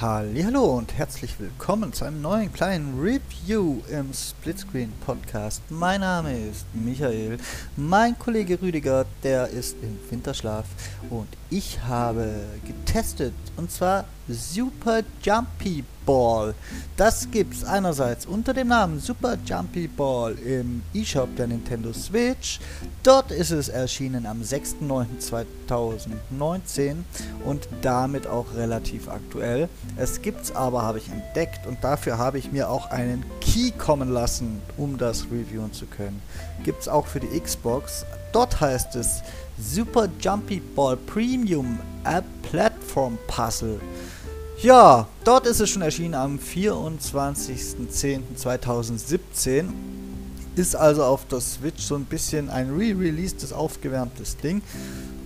Hallo und herzlich willkommen zu einem neuen kleinen Review im Splitscreen Podcast. Mein Name ist Michael, mein Kollege Rüdiger, der ist im Winterschlaf und ich habe getestet und zwar Super Jumpy Ball. Das es einerseits unter dem Namen Super Jumpy Ball im eShop der Nintendo Switch. Dort ist es erschienen am 6.9.2019 und damit auch relativ aktuell. Es gibt es aber, habe ich entdeckt und dafür habe ich mir auch einen Key kommen lassen, um das reviewen zu können. Gibt es auch für die Xbox. Dort heißt es Super Jumpy Ball Premium A Platform Puzzle. Ja, dort ist es schon erschienen am 24.10.2017. Ist also auf der Switch so ein bisschen ein re-released, aufgewärmtes Ding.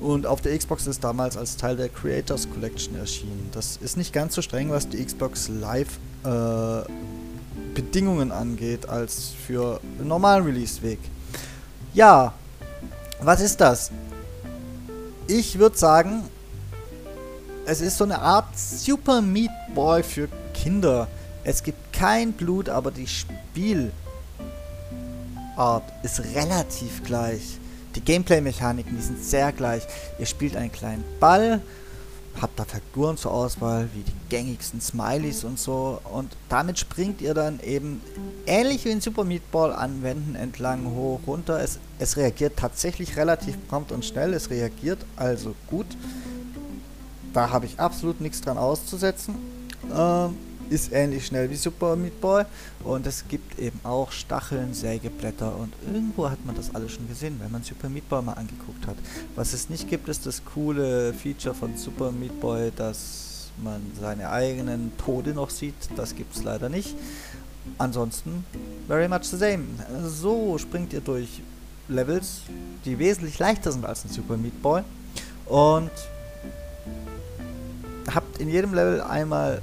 Und auf der Xbox ist damals als Teil der Creators Collection erschienen. Das ist nicht ganz so streng, was die Xbox Live äh, Bedingungen angeht, als für einen normalen Release-Weg. Ja, was ist das? Ich würde sagen, es ist so eine Art Super Meat Boy für Kinder. Es gibt kein Blut, aber die Spielart ist relativ gleich. Die Gameplay-Mechaniken, die sind sehr gleich. Ihr spielt einen kleinen Ball, habt da Figuren zur Auswahl, wie die gängigsten Smileys und so. Und damit springt ihr dann eben ähnlich wie in Super Meat Ball an Wänden entlang hoch, runter. Es, es reagiert tatsächlich relativ prompt und schnell. Es reagiert also gut. Da habe ich absolut nichts dran auszusetzen. Ähm, ist ähnlich schnell wie Super Meat Boy. Und es gibt eben auch Stacheln, Sägeblätter und irgendwo hat man das alles schon gesehen, wenn man Super Meat Boy mal angeguckt hat. Was es nicht gibt, ist das coole Feature von Super Meat Boy, dass man seine eigenen Tode noch sieht. Das gibt es leider nicht. Ansonsten, very much the same. So springt ihr durch Levels, die wesentlich leichter sind als ein Super Meat Boy. Und habt in jedem Level einmal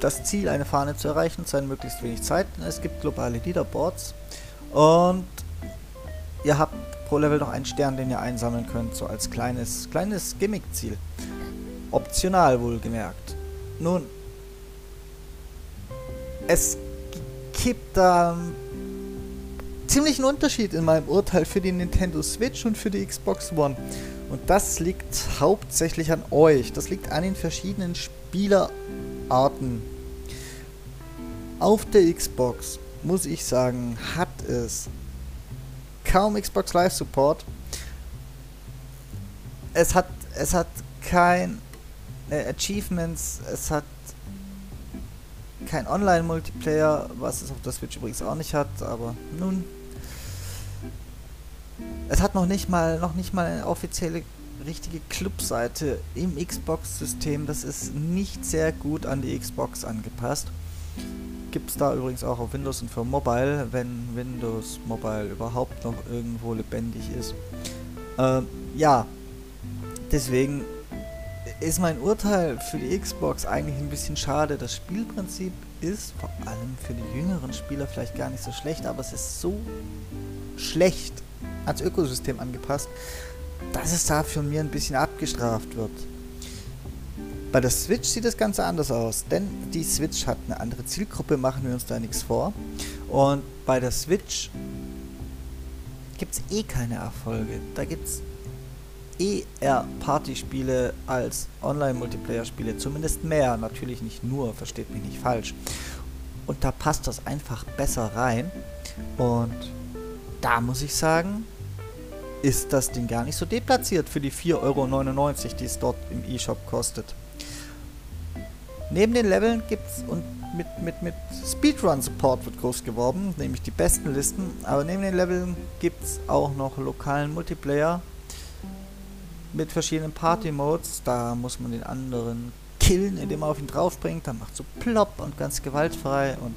das Ziel, eine Fahne zu erreichen, zu möglichst wenig Zeit. Es gibt globale Leaderboards und ihr habt pro Level noch einen Stern, den ihr einsammeln könnt, so als kleines, kleines Gimmick-Ziel. Optional wohlgemerkt. Nun, es gibt da ziemlichen Unterschied in meinem Urteil für die Nintendo Switch und für die Xbox One. Und das liegt hauptsächlich an euch. Das liegt an den verschiedenen Spielerarten. Auf der Xbox, muss ich sagen, hat es kaum Xbox Live Support. Es hat, es hat kein äh, Achievements, es hat kein Online-Multiplayer, was es auf der Switch übrigens auch nicht hat, aber nun, es hat noch nicht mal, noch nicht mal eine offizielle richtige Clubseite im Xbox-System. Das ist nicht sehr gut an die Xbox angepasst. Gibt es da übrigens auch auf Windows und für Mobile, wenn Windows Mobile überhaupt noch irgendwo lebendig ist. Ähm, ja, deswegen ist mein Urteil für die Xbox eigentlich ein bisschen schade. Das Spielprinzip ist vor allem für die jüngeren Spieler vielleicht gar nicht so schlecht, aber es ist so schlecht ans Ökosystem angepasst, dass es da für mir ein bisschen abgestraft wird. Bei der Switch sieht das Ganze anders aus, denn die Switch hat eine andere Zielgruppe, machen wir uns da nichts vor. Und bei der Switch gibt es eh keine Erfolge. Da gibt es eh eher Partyspiele als Online-Multiplayer-Spiele. Zumindest mehr, natürlich nicht nur, versteht mich nicht falsch. Und da passt das einfach besser rein. Und da muss ich sagen, ist das Ding gar nicht so deplatziert für die 4,99 Euro, die es dort im eShop kostet. Neben den Leveln gibt es und mit, mit, mit Speedrun-Support wird groß geworben, nämlich die besten Listen, aber neben den Leveln gibt es auch noch lokalen Multiplayer mit verschiedenen Party-Modes. Da muss man den anderen killen, indem man auf ihn draufbringt, dann macht so plopp und ganz gewaltfrei und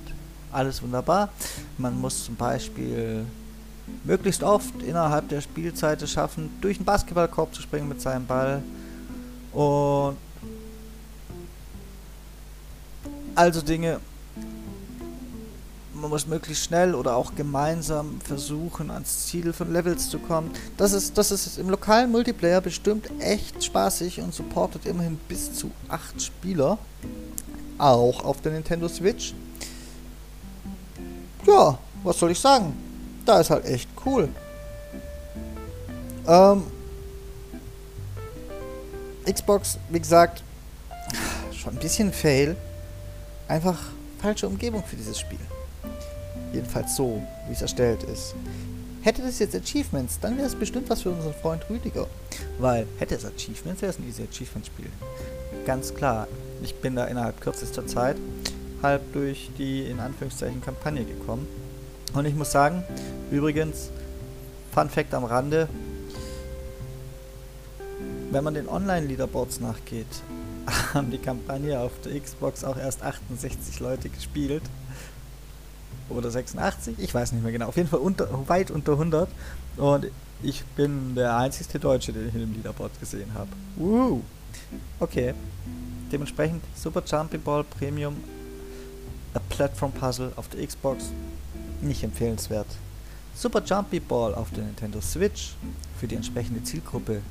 alles wunderbar. Man muss zum Beispiel möglichst oft innerhalb der Spielzeit es schaffen, durch den Basketballkorb zu springen mit seinem Ball. Und also Dinge, man muss möglichst schnell oder auch gemeinsam versuchen, ans Ziel von Levels zu kommen. Das ist, das ist im lokalen Multiplayer bestimmt echt spaßig und supportet immerhin bis zu 8 Spieler. auch auf der Nintendo Switch. Ja, was soll ich sagen? Da ist halt echt cool. Ähm, Xbox, wie gesagt, schon ein bisschen Fail. Einfach falsche Umgebung für dieses Spiel. Jedenfalls so, wie es erstellt ist. Hätte das jetzt Achievements, dann wäre es bestimmt was für unseren Freund Rüdiger. Weil hätte es Achievements, wäre es ein easy Achievement-Spiel. Ganz klar. Ich bin da innerhalb kürzester Zeit halb durch die in Anführungszeichen Kampagne gekommen. Und ich muss sagen, übrigens, Fun Fact am Rande, wenn man den Online-Leaderboards nachgeht, haben die Kampagne auf der Xbox auch erst 68 Leute gespielt. Oder 86, ich weiß nicht mehr genau. Auf jeden Fall unter, weit unter 100. Und ich bin der einzige Deutsche, den ich in dem Leaderboard gesehen habe. Uh. Okay. Dementsprechend Super Jumpy Ball Premium A Platform Puzzle auf der Xbox nicht empfehlenswert. Super Jumpy Ball auf der Nintendo Switch für die entsprechende Zielgruppe,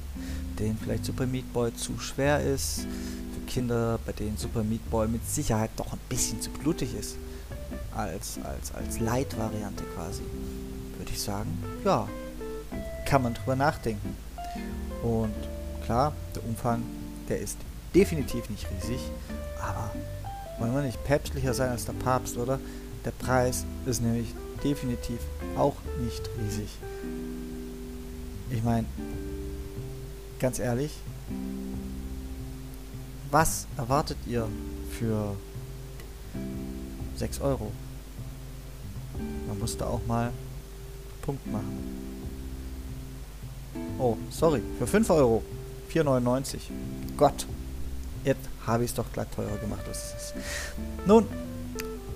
denen vielleicht Super Meat Boy zu schwer ist, für Kinder, bei denen Super Meat Boy mit Sicherheit doch ein bisschen zu blutig ist, als, als, als Light-Variante quasi, würde ich sagen, ja, kann man drüber nachdenken. Und klar, der Umfang, der ist definitiv nicht riesig, aber wollen wir nicht päpstlicher sein als der Papst, oder? Der Preis ist nämlich definitiv auch nicht riesig. Ich meine, ganz ehrlich, was erwartet ihr für 6 Euro? Man muss da auch mal Punkt machen. Oh, sorry, für 5 Euro. 4,99. Gott, jetzt habe ich es doch glatt teurer gemacht. Nun,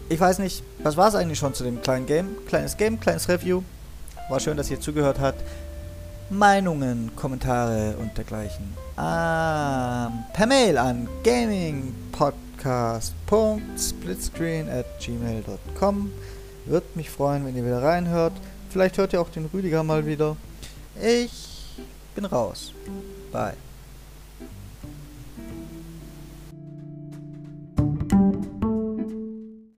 ich weiß nicht, was war es eigentlich schon zu dem kleinen Game? Kleines Game, kleines Review. War schön, dass ihr zugehört habt. Meinungen, Kommentare und dergleichen. Ähm, per Mail an gamingpodcast.splitscreen at gmail.com Würde mich freuen, wenn ihr wieder reinhört. Vielleicht hört ihr auch den Rüdiger mal wieder. Ich bin raus. Bye.